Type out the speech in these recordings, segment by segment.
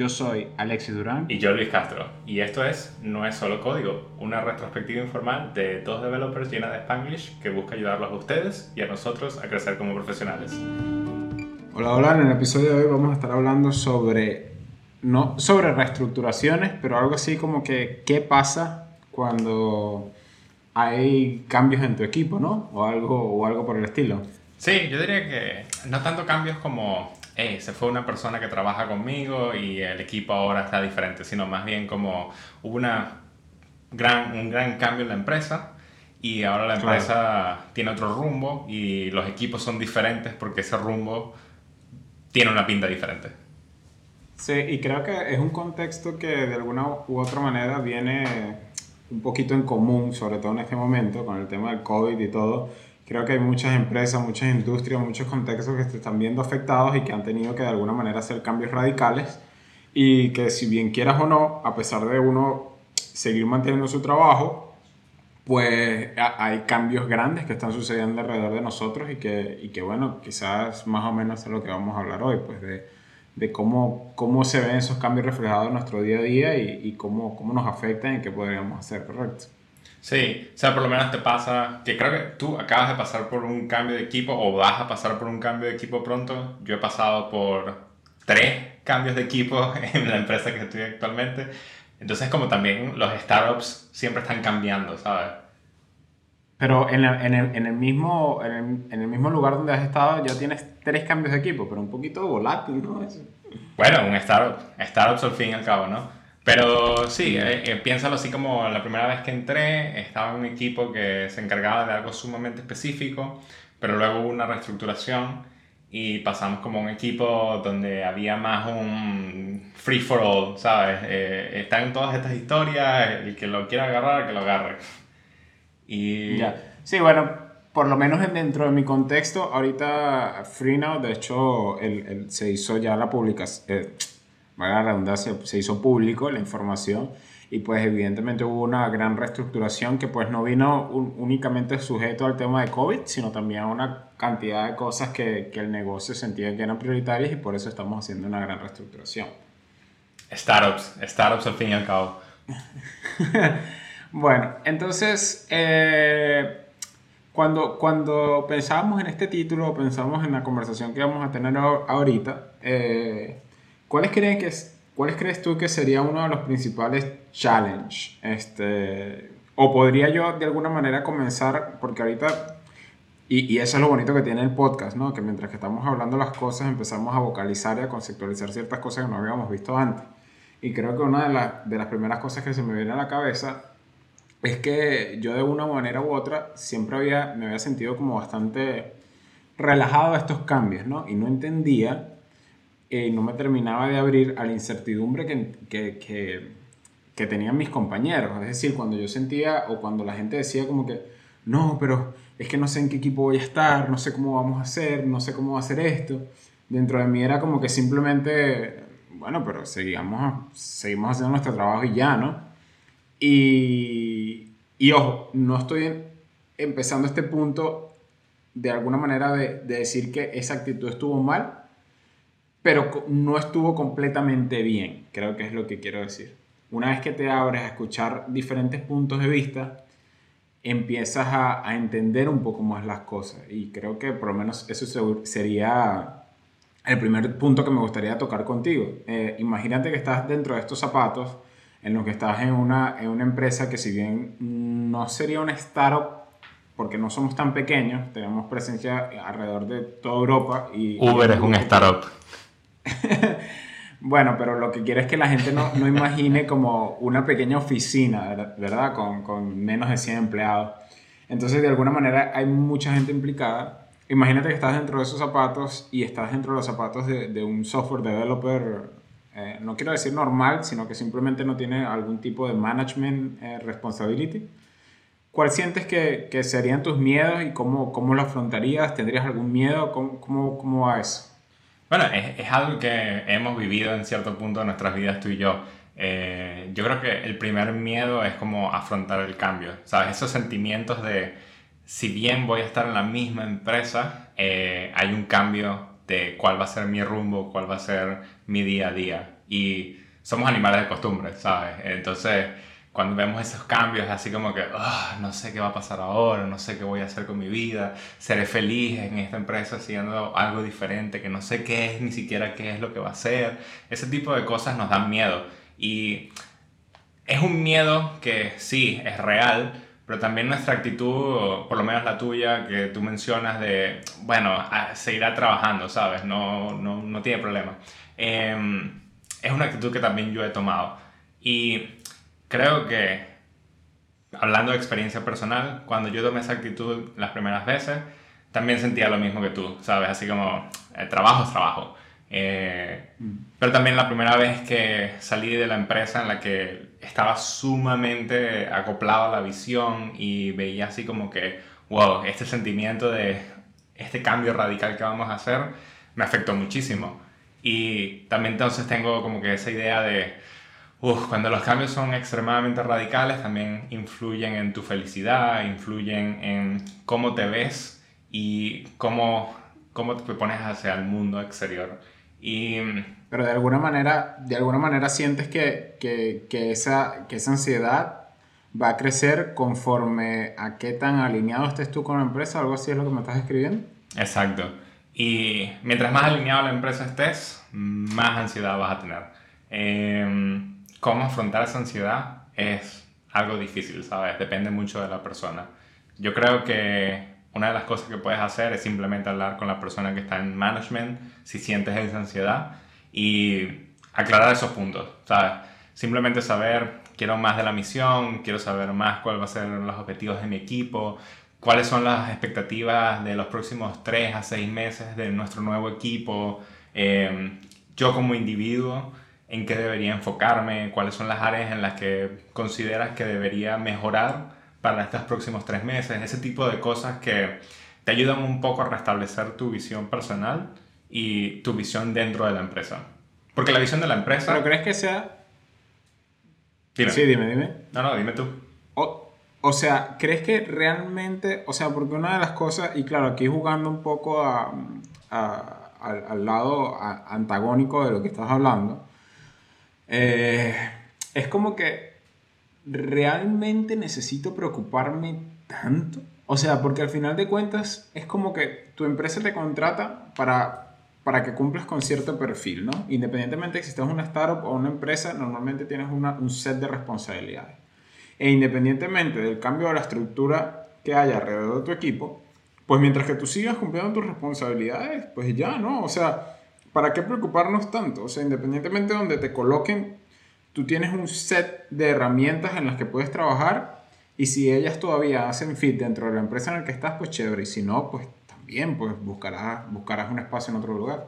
Yo soy Alexis Durán. Y yo Luis Castro. Y esto es No es solo código, una retrospectiva informal de dos developers llena de Spanglish que busca ayudarlos a ustedes y a nosotros a crecer como profesionales. Hola, hola. En el episodio de hoy vamos a estar hablando sobre, no sobre reestructuraciones, pero algo así como que qué pasa cuando hay cambios en tu equipo, ¿no? O algo, o algo por el estilo. Sí, yo diría que no tanto cambios como se fue una persona que trabaja conmigo y el equipo ahora está diferente, sino más bien como hubo una gran, un gran cambio en la empresa y ahora la empresa tiene otro rumbo y los equipos son diferentes porque ese rumbo tiene una pinta diferente. Sí, y creo que es un contexto que de alguna u otra manera viene un poquito en común, sobre todo en este momento, con el tema del COVID y todo, creo que hay muchas empresas, muchas industrias, muchos contextos que se están viendo afectados y que han tenido que de alguna manera hacer cambios radicales y que si bien quieras o no, a pesar de uno seguir manteniendo su trabajo, pues hay cambios grandes que están sucediendo alrededor de nosotros y que, y que bueno, quizás más o menos es lo que vamos a hablar hoy, pues de, de cómo, cómo se ven esos cambios reflejados en nuestro día a día y, y cómo, cómo nos afectan y qué podríamos hacer, correcto. Sí, o sea, por lo menos te pasa, que creo que tú acabas de pasar por un cambio de equipo o vas a pasar por un cambio de equipo pronto. Yo he pasado por tres cambios de equipo en la empresa que estoy actualmente. Entonces, como también los startups siempre están cambiando, ¿sabes? Pero en, en, el, en, el, mismo, en, el, en el mismo lugar donde has estado ya tienes tres cambios de equipo, pero un poquito volátil, ¿no? Bueno, un startup, startups al fin y al cabo, ¿no? Pero sí, eh, eh, piénsalo así como la primera vez que entré, estaba en un equipo que se encargaba de algo sumamente específico, pero luego hubo una reestructuración y pasamos como un equipo donde había más un free for all, ¿sabes? Eh, están todas estas historias, el que lo quiera agarrar, que lo agarre. Y... Ya. Sí, bueno, por lo menos dentro de mi contexto, ahorita FreeNow, de hecho, el, se hizo ya la publicación, eh, la redundancia, se hizo público la información y pues evidentemente hubo una gran reestructuración que pues no vino únicamente sujeto al tema de COVID, sino también a una cantidad de cosas que, que, el negocio sentía que eran prioritarias y por eso estamos haciendo una gran reestructuración. Startups, startups al fin y al cabo. bueno, entonces, eh, cuando, cuando pensábamos en este título, pensamos en la conversación que vamos a tener ahorita, eh, ¿Cuáles crees, que, ¿Cuáles crees tú que sería uno de los principales challenges? Este, o podría yo de alguna manera comenzar, porque ahorita, y, y, eso es lo bonito que tiene el podcast, ¿no? Que mientras que estamos hablando las cosas empezamos a vocalizar y a conceptualizar ciertas cosas que no habíamos visto antes. Y creo que una de, de las primeras cosas que se me viene a la cabeza es que yo de una manera u otra siempre había, me había sentido como bastante relajado a estos cambios, ¿no? Y no entendía y no me terminaba de abrir a la incertidumbre que, que, que, que, tenían mis compañeros. Es decir, cuando yo sentía o cuando la gente decía como que, no, pero es que no sé en qué equipo voy a estar, no sé cómo vamos a hacer, no sé cómo va a hacer esto. Dentro de mí era como que simplemente, bueno, pero seguimos, seguimos haciendo nuestro trabajo y ya, ¿no? Y, y ojo, no estoy empezando este punto de alguna manera de, de decir que esa actitud estuvo mal, pero no estuvo completamente bien, creo que es lo que quiero decir. Una vez que te abres a escuchar diferentes puntos de vista, empiezas a, a entender un poco más las cosas y creo que por lo menos eso sería el primer punto que me gustaría tocar contigo. Eh, imagínate que estás dentro de estos zapatos, en los que estás en una, en una empresa que si bien no sería una startup, porque no somos tan pequeños, tenemos presencia alrededor de toda Europa. Y, Uber es un startup. bueno, pero lo que quiero es que la gente no, no imagine como una pequeña oficina, ¿verdad? Con, con, menos de 100 empleados. Entonces, de alguna manera, hay mucha gente implicada. Imagínate que estás dentro de esos zapatos y estás dentro de los zapatos de, de un software developer, eh, no quiero decir normal, sino que simplemente no tiene algún tipo de management eh, responsibility. ¿Cuál sientes que, que, serían tus miedos y cómo, cómo lo afrontarías? ¿Tendrías algún miedo? ¿Cómo, cómo, cómo va eso? Bueno, es, es, algo que hemos vivido en cierto punto de nuestras vidas tú y yo. Eh, yo creo que el primer miedo es como afrontar el cambio, ¿sabes? Esos sentimientos de, si bien voy a estar en la misma empresa, eh, hay un cambio de cuál va a ser mi rumbo, cuál va a ser mi día a día. y somos animales de costumbre, ¿sabes? Entonces, cuando vemos esos cambios, así como que, ah, no sé qué va a pasar ahora, no sé qué voy a hacer con mi vida, seré feliz en esta empresa haciendo algo diferente, que no sé qué es, ni siquiera qué es lo que va a ser, ese tipo de cosas nos dan miedo. Y es un miedo que sí, es real, pero también nuestra actitud, por lo menos la tuya, que tú mencionas de, bueno, seguirá trabajando, ¿sabes? No, no, no tiene problema. Em, es una actitud que también yo he tomado. Y creo que, hablando de experiencia personal, cuando yo tomé esa actitud las primeras veces, también sentía lo mismo que tú, ¿sabes? Así como, el trabajo es trabajo. Eh, mm. Pero también la primera vez que salí de la empresa en la que estaba sumamente acoplado a la visión y veía así como que, wow, este sentimiento de este cambio radical que vamos a hacer me afectó muchísimo. Y también entonces tengo como que esa idea de, uff, cuando los cambios son extremadamente radicales, también influyen en tu felicidad, influyen en cómo te ves y cómo, cómo te pones hacia el mundo exterior. Y, Pero de alguna manera, de alguna manera sientes que, que, que, esa, que esa ansiedad va a crecer conforme a qué tan alineado estés tú con la empresa, algo así es lo que me estás escribiendo. Exacto. Y mientras más alineado a la empresa estés, más ansiedad vas a tener. Em, ¿Cómo afrontar esa ansiedad? Es algo difícil, ¿sabes? Depende mucho de la persona. Yo creo que una de las cosas que puedes hacer es simplemente hablar con la persona que está en management si sientes esa ansiedad y aclarar esos puntos, ¿sabes? Simplemente saber, quiero más de la misión, quiero saber más cuáles van a ser los objetivos de mi equipo, cuáles son las expectativas de los próximos 3 a 6 meses de nuestro nuevo equipo, em, yo como individuo, en qué debería enfocarme, cuáles son las áreas en las que consideras que debería mejorar para estos próximos tres meses, ese tipo de cosas que te ayudan un poco a restablecer tu visión personal y tu visión dentro de la empresa. Porque la visión de la empresa... ¿Pero crees que sea...? Dime. Sí, dime, dime. No, no, dime tú. O, o sea, ¿crees que realmente, o sea, porque una de las cosas, y claro, aquí jugando un poco a, a, al, al, lado antagónico de lo que estás hablando, eh, es como que ¿realmente necesito preocuparme tanto? O sea, porque al final de cuentas es como que tu empresa te contrata para, para que cumplas con cierto perfil, ¿no? Independientemente de si estás una startup o una empresa, normalmente tienes una, un set de responsabilidades. E independientemente del cambio de la estructura que haya alrededor de tu equipo, pues mientras que tú sigas cumpliendo tus responsabilidades, pues ya, ¿no? O sea, ¿para qué preocuparnos tanto? O sea, independientemente de donde te coloquen tú tienes un set de herramientas en las que puedes trabajar y si ellas todavía hacen fit dentro de la empresa en la que estás, pues chévere. Y si no, pues también pues buscarás, buscarás un espacio en otro lugar.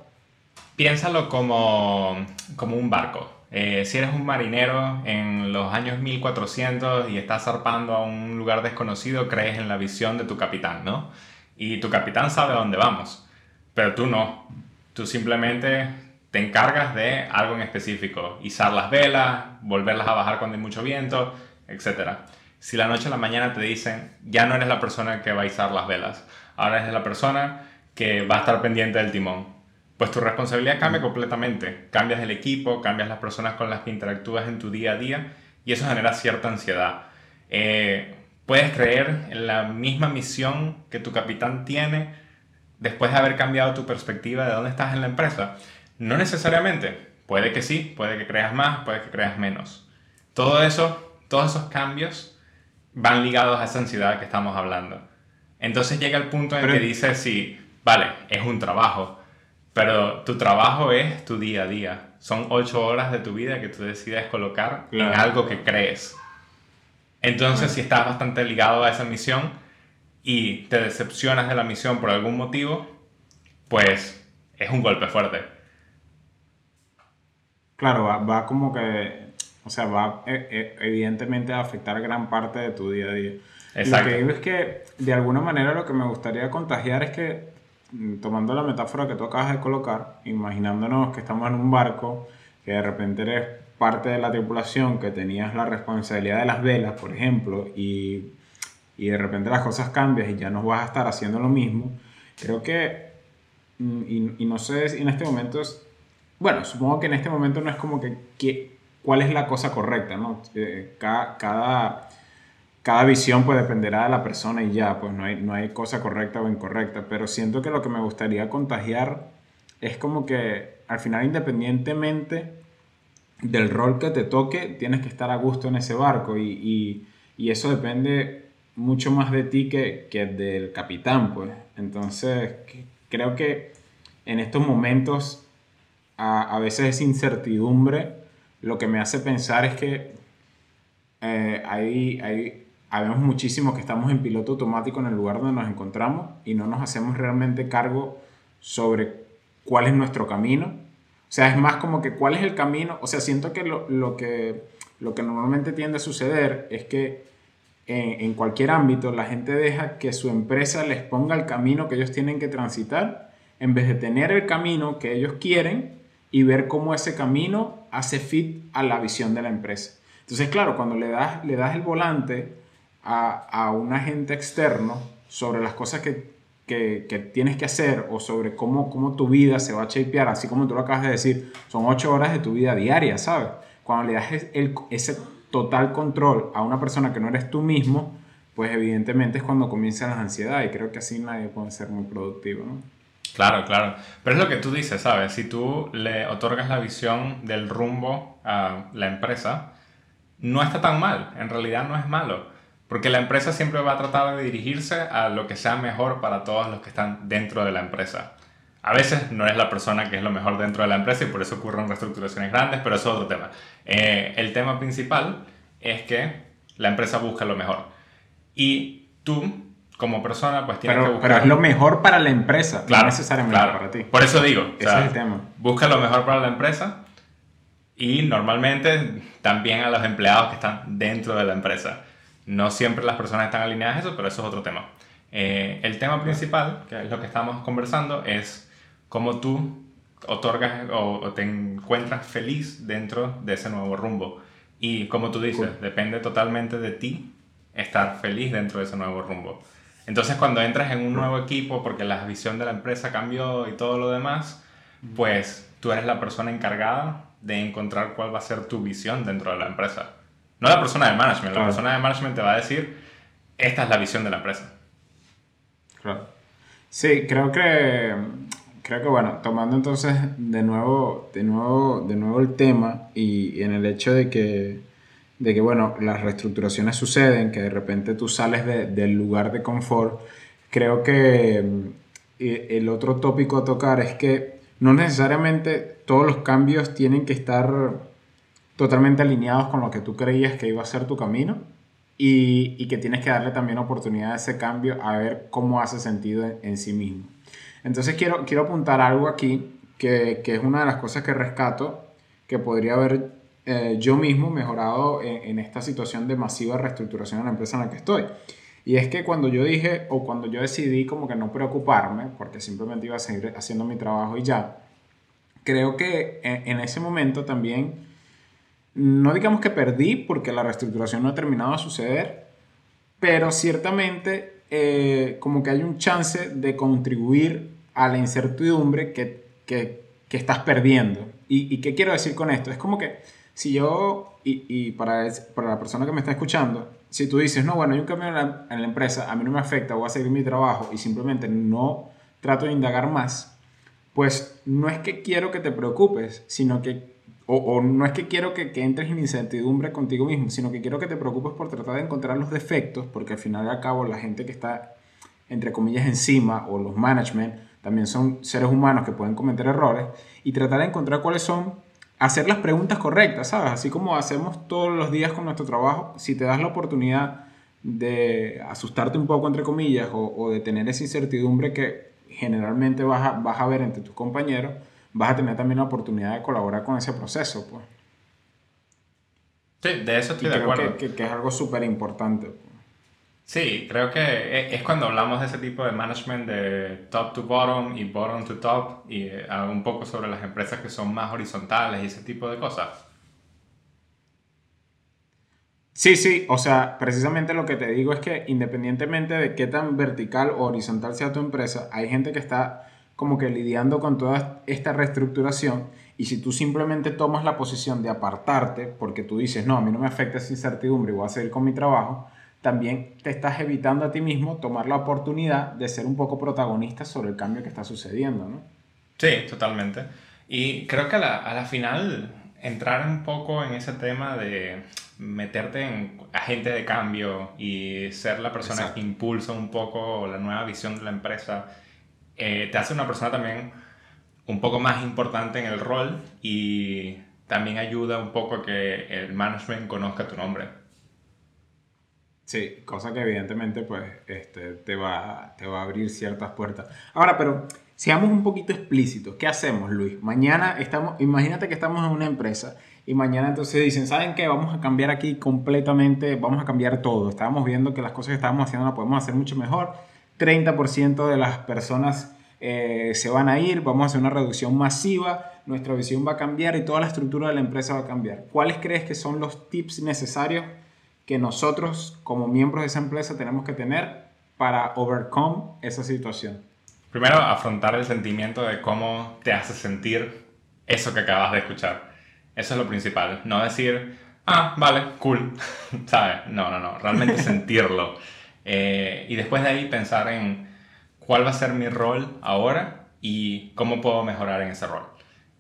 Piénsalo como, como un barco. Eh, si eres un marinero en los años 1400 y estás zarpando a un lugar desconocido, crees en la visión de tu capitán, ¿no? Y tu capitán sabe a dónde vamos, pero tú no. Tú simplemente te encargas de algo en específico, izar las velas, volverlas a bajar cuando hay mucho viento, etc. Si la noche a la mañana te dicen, ya no eres la persona que va a izar las velas, ahora eres la persona que va a estar pendiente del timón, pues tu responsabilidad cambia completamente. Cambias el equipo, cambias las personas con las que interactúas en tu día a día y eso genera cierta ansiedad. Eh, puedes creer en la misma misión que tu capitán tiene después de haber cambiado tu perspectiva de dónde estás en la empresa. No necesariamente. Puede que sí, puede que creas más, puede que creas menos. Todo eso, todos esos cambios van ligados a esa ansiedad que estamos hablando. Entonces llega el punto en que dices, sí, vale, es un trabajo, pero tu trabajo es tu día a día. Son ocho horas de tu vida que tú decides colocar en algo que crees. Entonces, si estás bastante ligado a esa misión y te decepcionas de la misión por algún motivo, pues es un golpe fuerte. Claro, va, como que, o sea, va e, e, evidentemente a afectar gran parte de tu día a día. Exacto. Lo que digo es que, de alguna manera, lo que me gustaría contagiar es que, mm, tomando la metáfora que tú acabas de colocar, imaginándonos que estamos en un barco, que de repente eres parte de la tripulación, que tenías la responsabilidad de las velas, por ejemplo, y, y de repente las cosas cambian y ya no vas a estar haciendo lo mismo, creo que, mm, y, y no sé, en este momento es bueno, supongo que en este momento no es como que, cuál es la cosa correcta, ¿no? Eh, cada, cada, cada, visión pues dependerá de la persona y ya, pues no hay, no hay cosa correcta o incorrecta, pero siento que lo que me gustaría contagiar es como que al final independientemente del rol que te toque, tienes que estar a gusto en ese barco y, y, eso depende mucho más de ti que, que del capitán, pues. Entonces, creo que en estos momentos a, a veces es incertidumbre lo que me hace pensar es que eh, hay, habemos muchísimos que estamos en piloto automático en el lugar donde nos encontramos y no nos hacemos realmente cargo sobre cuál es nuestro camino. O sea, es más como que cuál es el camino. O sea, siento que lo, lo que, lo que normalmente tiende a suceder es que en, cualquier ámbito la gente deja que su empresa les ponga el camino que ellos tienen que transitar en vez de tener el camino que ellos quieren y ver cómo ese camino hace fit a la visión de la empresa. Entonces, claro, cuando le das, le das el volante a, a un agente externo sobre las cosas que, que, que, tienes que hacer o sobre cómo, cómo tu vida se va a shapear, así como tú lo acabas de decir, son ocho horas de tu vida diaria, ¿sabes? Cuando le das el, ese total control a una persona que no eres tú mismo, pues evidentemente es cuando comienzan las ansiedades y creo que así nadie puede ser muy productivo, ¿no? Claro, claro. Pero es lo que tú dices, ¿sabes? Si tú le otorgas la visión del rumbo a la empresa, no está tan mal, en realidad no es malo, porque la empresa siempre va a tratar de dirigirse a lo que sea mejor para todos los que están dentro de la empresa. A veces no es la persona que es lo mejor dentro de la empresa y por eso ocurren reestructuraciones grandes, pero eso es otro tema. Eh, el tema principal es que la empresa busca lo mejor. Y tú como persona, pues tienes que buscar... Pero es lo mejor para la empresa, no necesariamente para ti. Por eso digo, Ese es el tema. busca lo mejor para la empresa y normalmente también a los empleados que están dentro de la empresa. No siempre las personas están alineadas a eso, pero eso es otro tema. Eh, el tema principal, que es lo que estamos conversando, es cómo tú otorgas o, te encuentras feliz dentro de ese nuevo rumbo. Y como tú dices, depende totalmente de ti estar feliz dentro de ese nuevo rumbo. Entonces cuando entras en un nuevo equipo, porque la visión de la empresa cambió y todo lo demás, pues tú eres la persona encargada de encontrar cuál va a ser tu visión dentro de la empresa. No la persona de management, la persona de management te va a decir, esta es la visión de la empresa. Claro. Sí, creo que, creo que bueno, tomando entonces de nuevo, de nuevo, de nuevo el tema y en el hecho de que de que, bueno, las reestructuraciones suceden, que de repente tú sales del lugar de confort, creo que mm, el otro tópico a tocar es que no necesariamente todos los cambios tienen que estar totalmente alineados con lo que tú creías que iba a ser tu camino y, y que tienes que darle también oportunidad a ese cambio a ver cómo hace sentido en, sí mismo. Entonces quiero, quiero apuntar algo aquí que, que es una de las cosas que rescato que podría haber eh, yo mismo mejorado en, esta situación de masiva reestructuración en la empresa en la que estoy. Y es que cuando yo dije, o cuando yo decidí como que no preocuparme, porque simplemente iba a seguir haciendo mi trabajo y ya, creo que en, ese momento también, no digamos que perdí, porque la reestructuración no ha terminado de suceder, pero ciertamente eh, como que hay un chance de contribuir a la incertidumbre que, que, que estás perdiendo. ¿Y, ¿Y qué quiero decir con esto? Es como que si yo, y, para, para, la persona que me está escuchando, si tú dices, no, bueno, hay un cambio en la, en la, empresa, a mí no me afecta, voy a seguir mi trabajo y simplemente no trato de indagar más, pues no es que quiero que te preocupes, sino que, o, o no es que quiero que, que, entres en incertidumbre contigo mismo, sino que quiero que te preocupes por tratar de encontrar los defectos, porque al final y al cabo la gente que está, entre comillas, encima, o los management, también son seres humanos que pueden cometer errores, y tratar de encontrar cuáles son hacer las preguntas correctas, ¿sabes? Así como hacemos todos los días con nuestro trabajo, si te das la oportunidad de asustarte un poco, entre comillas, o, de tener esa incertidumbre que generalmente vas a, vas a ver entre tus compañeros, vas a tener también la oportunidad de colaborar con ese proceso, pues. Sí, de eso estoy de acuerdo. Que, que, es algo súper importante. Sí, creo que e, es cuando hablamos de ese tipo de management de top to bottom y bottom to top y eh, un poco sobre las empresas que son más horizontales y ese tipo de cosas. Sí, sí, o sea, precisamente lo que te digo es que independientemente de qué tan vertical o horizontal sea tu empresa, hay gente que está como que lidiando con toda esta reestructuración y si tú simplemente tomas la posición de apartarte porque tú dices, no, a mí no me afecta esa incertidumbre y voy a seguir con mi trabajo, también te estás evitando a ti mismo tomar la oportunidad de ser un poco protagonista sobre el cambio que está sucediendo, ¿no? Sí, totalmente. Y creo que a la, a la final entrar un poco en ese tema de meterte en agente de cambio y ser la persona que impulsa un poco la nueva visión de la empresa, eh, te hace una persona también un poco más importante en el rol y también ayuda un poco a que el management conozca tu nombre. Sí, cosa que evidentemente pues este, te, va, te va a abrir ciertas puertas. Ahora, pero seamos un poquito explícitos. ¿Qué hacemos, Luis? Mañana estamos, imagínate que estamos en una empresa y mañana entonces dicen, ¿saben qué? Vamos a cambiar aquí completamente, vamos a cambiar todo. Estábamos viendo que las cosas que estábamos haciendo las podemos hacer mucho mejor. 30% de las personas eh, se van a ir, vamos a hacer una reducción masiva, nuestra visión va a cambiar y toda la estructura de la empresa va a cambiar. ¿Cuáles crees que son los tips necesarios que nosotros como miembros de esa empresa tenemos que tener para overcome esa situación? Primero, afrontar el sentimiento de cómo te hace sentir eso que acabas de escuchar. Eso es lo principal. No decir, ah, vale, cool, ¿sabes? No, no, no. Realmente sentirlo. Eh, y después de ahí pensar en cuál va a ser mi rol ahora y cómo puedo mejorar en ese rol.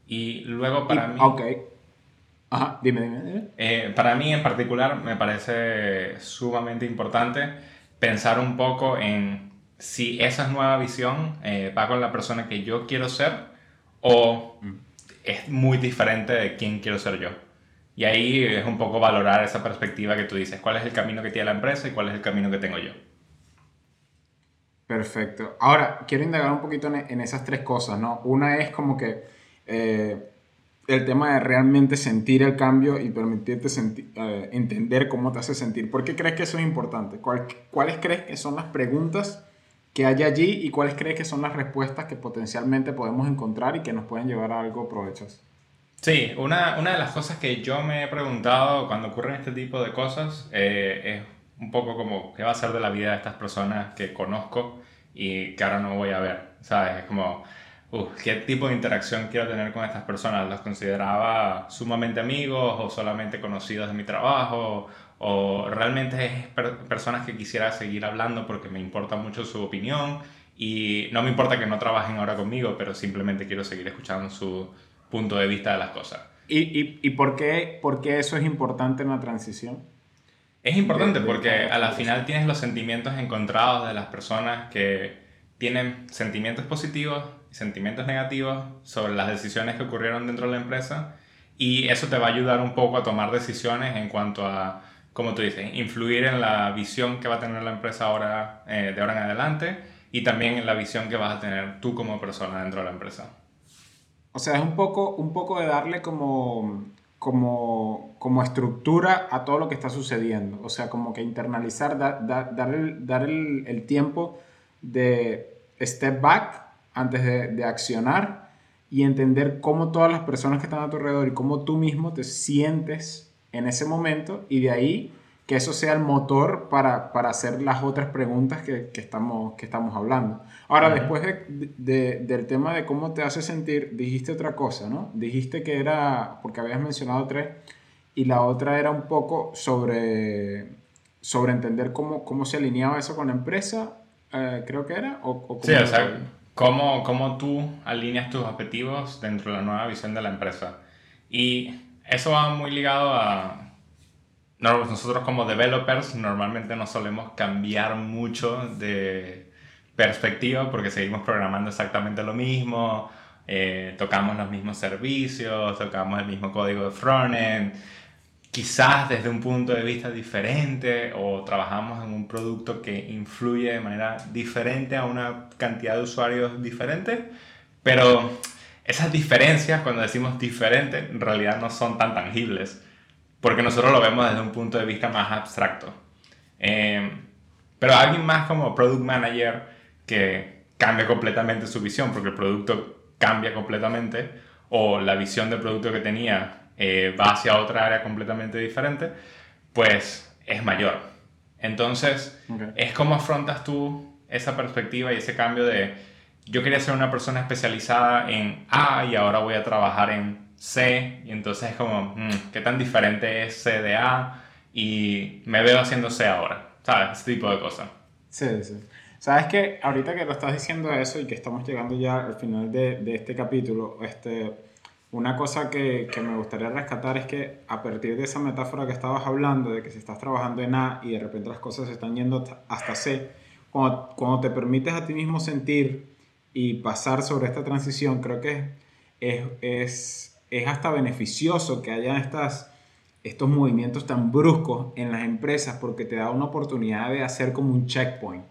Y luego para mí... Ok. Ajá, dime, dime. Eh, para mí en particular me parece sumamente importante pensar un poco en si esa nueva visión eh, va con la persona que yo quiero ser o mm. es muy diferente de quién quiero ser yo. Y ahí es un poco valorar esa perspectiva que tú dices, cuál es el camino que tiene la empresa y cuál es el camino que tengo yo. Perfecto. Ahora, quiero indagar un poquito en, esas tres cosas, ¿no? Una es como que eh, el tema de realmente sentir el cambio y permitirte eh, entender cómo te hace sentir. ¿Por qué crees que eso es importante? ¿Cuáles crees que son las preguntas que hay allí y cuáles crees que son las respuestas que potencialmente podemos encontrar y que nos pueden llevar a algo provechoso? Sí, una, una de las cosas que yo me he preguntado cuando ocurren este tipo de cosas eh, es un poco como qué va a ser de la vida de estas personas que conozco y que ahora no voy a ver, ¿sabes? Es como, ¿qué tipo de interacción quiero tener con estas personas? ¿Los consideraba sumamente amigos o solamente conocidos de mi trabajo? ¿O realmente es personas que quisiera seguir hablando porque me importa mucho su opinión? Y no me importa que no trabajen ahora conmigo, pero simplemente quiero seguir escuchando su punto de vista de las cosas. ¿Y, y, y por, qué, por qué eso es importante en la transición? Es importante porque a la final tienes los sentimientos encontrados de las personas que tienen sentimientos positivos y sentimientos negativos sobre las decisiones que ocurrieron dentro de la empresa y eso te va a ayudar un poco a tomar decisiones en cuanto a, como tú dices, influir en la visión que va a tener la empresa ahora, eh, de ahora en adelante y también en la visión que vas a tener tú como persona dentro de la empresa. O sea, es un poco, un poco de darle como como, como estructura a todo lo que está sucediendo. O sea, como que internalizar, dar, el, dar el, el, tiempo de step back antes de, de, accionar y entender cómo todas las personas que están a tu alrededor y cómo tú mismo te sientes en ese momento y de ahí que eso sea el motor para, para hacer las otras preguntas que, que, estamos, que estamos hablando. Ahora, después de, del tema de cómo te hace sentir, dijiste otra cosa, ¿no? Dijiste que era, porque habías mencionado tres, y la otra era un poco sobre, sobre entender cómo, cómo se alineaba eso con la empresa, eh, creo que era. O, sí, o sea, cómo, cómo tú alineas tus objetivos dentro de la nueva visión de la empresa. Y eso va muy ligado a nosotros como developers normalmente no solemos cambiar mucho de perspectiva porque seguimos programando exactamente lo mismo, eh, tocamos los mismos servicios, tocamos el mismo código de frontend, quizás desde un punto de vista diferente o trabajamos en un producto que influye de manera diferente a una cantidad de usuarios diferentes, pero esas diferencias, cuando decimos diferente, en realidad no son tan tangibles porque nosotros lo vemos desde un punto de vista más abstracto. Eh, pero alguien más como product manager que cambia completamente su visión, porque el producto cambia completamente, o la visión del producto que tenía eh, va hacia otra área completamente diferente, pues es mayor. Entonces, es como afrontas tú esa perspectiva y ese cambio de yo quería ser una persona especializada en A y ahora voy a trabajar en C. Y entonces es como, mm, ¿qué tan diferente es C de A? Y me veo haciendo C ahora. ¿Sabes? Ese tipo de cosas. Sí, sí. Sabes que ahorita que lo estás diciendo eso y que estamos llegando ya al final de, de este capítulo, este, una cosa que, que, me gustaría rescatar es que a partir de esa metáfora que estabas hablando, de que si estás trabajando en A y de repente las cosas se están yendo hasta C, cuando, cuando te permites a ti mismo sentir y pasar sobre esta transición, creo que es, es, es hasta beneficioso que haya estas, estos movimientos tan bruscos en las empresas porque te da una oportunidad de hacer como un checkpoint.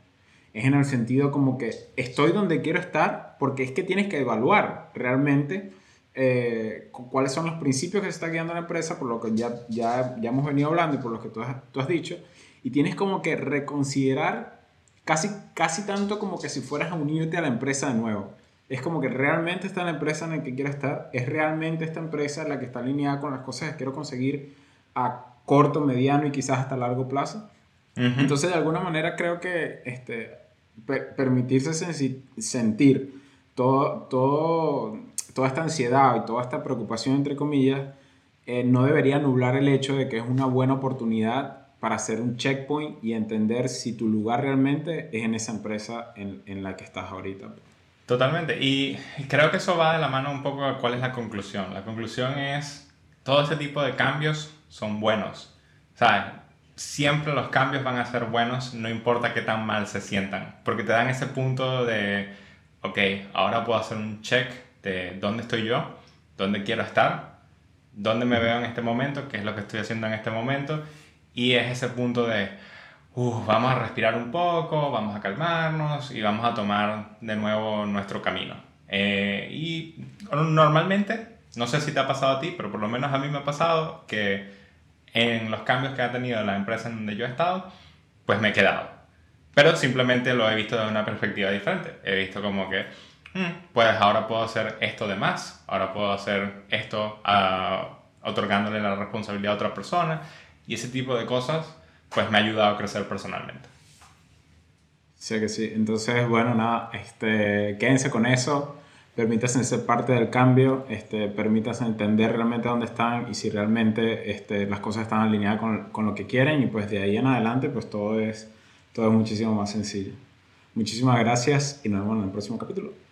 Es en el sentido como que estoy donde quiero estar porque es que tienes que evaluar realmente eh, cuáles son los principios que se está guiando la empresa, por lo que ya, ya, ya hemos venido hablando y por lo que tú has, tú has dicho, y tienes como que reconsiderar casi, casi tanto como que si fueras a unirte a la empresa de nuevo. Es como que realmente está la empresa en la que quiero estar, es realmente esta empresa la que está alineada con las cosas que quiero conseguir a corto, mediano y quizás hasta largo plazo. Entonces, de alguna manera creo que este, permitirse sentir todo, todo, toda esta ansiedad y toda esta preocupación, entre comillas, eh, no debería nublar el hecho de que es una buena oportunidad para hacer un checkpoint y entender si tu lugar realmente es en esa empresa en, la que estás ahorita. Totalmente. Y creo que eso va de la mano un poco a cuál es la conclusión. La conclusión es, todo ese tipo de cambios son buenos. ¿Sabes? Siempre los cambios van a ser buenos, no importa qué tan mal se sientan. Porque te dan ese punto de, ok, ahora puedo hacer un check de dónde estoy yo, dónde quiero estar, dónde me veo en este momento, qué es lo que estoy haciendo en este momento y es ese punto de, vamos a respirar un poco, vamos a calmarnos y vamos a tomar de nuevo nuestro camino. Eh, y normalmente, no sé si te ha pasado a ti, pero por lo menos a mí me ha pasado que en los cambios que ha tenido la empresa en donde yo he estado, pues me he quedado. Pero simplemente lo he visto de una perspectiva diferente. He visto como que, pues ahora puedo hacer esto de más, ahora puedo hacer esto uh, otorgándole la responsabilidad a otra persona y ese tipo de cosas, pues me ha ayudado a crecer personalmente. Sí que sí. Entonces, bueno, nada, este, quédense con eso, permítanse ser parte del cambio, este, permítanse entender realmente dónde están y si realmente este, las cosas están alineadas con, con, lo que quieren y pues de ahí en adelante pues todo es, todo es muchísimo más sencillo. Muchísimas gracias y nos vemos en el próximo capítulo.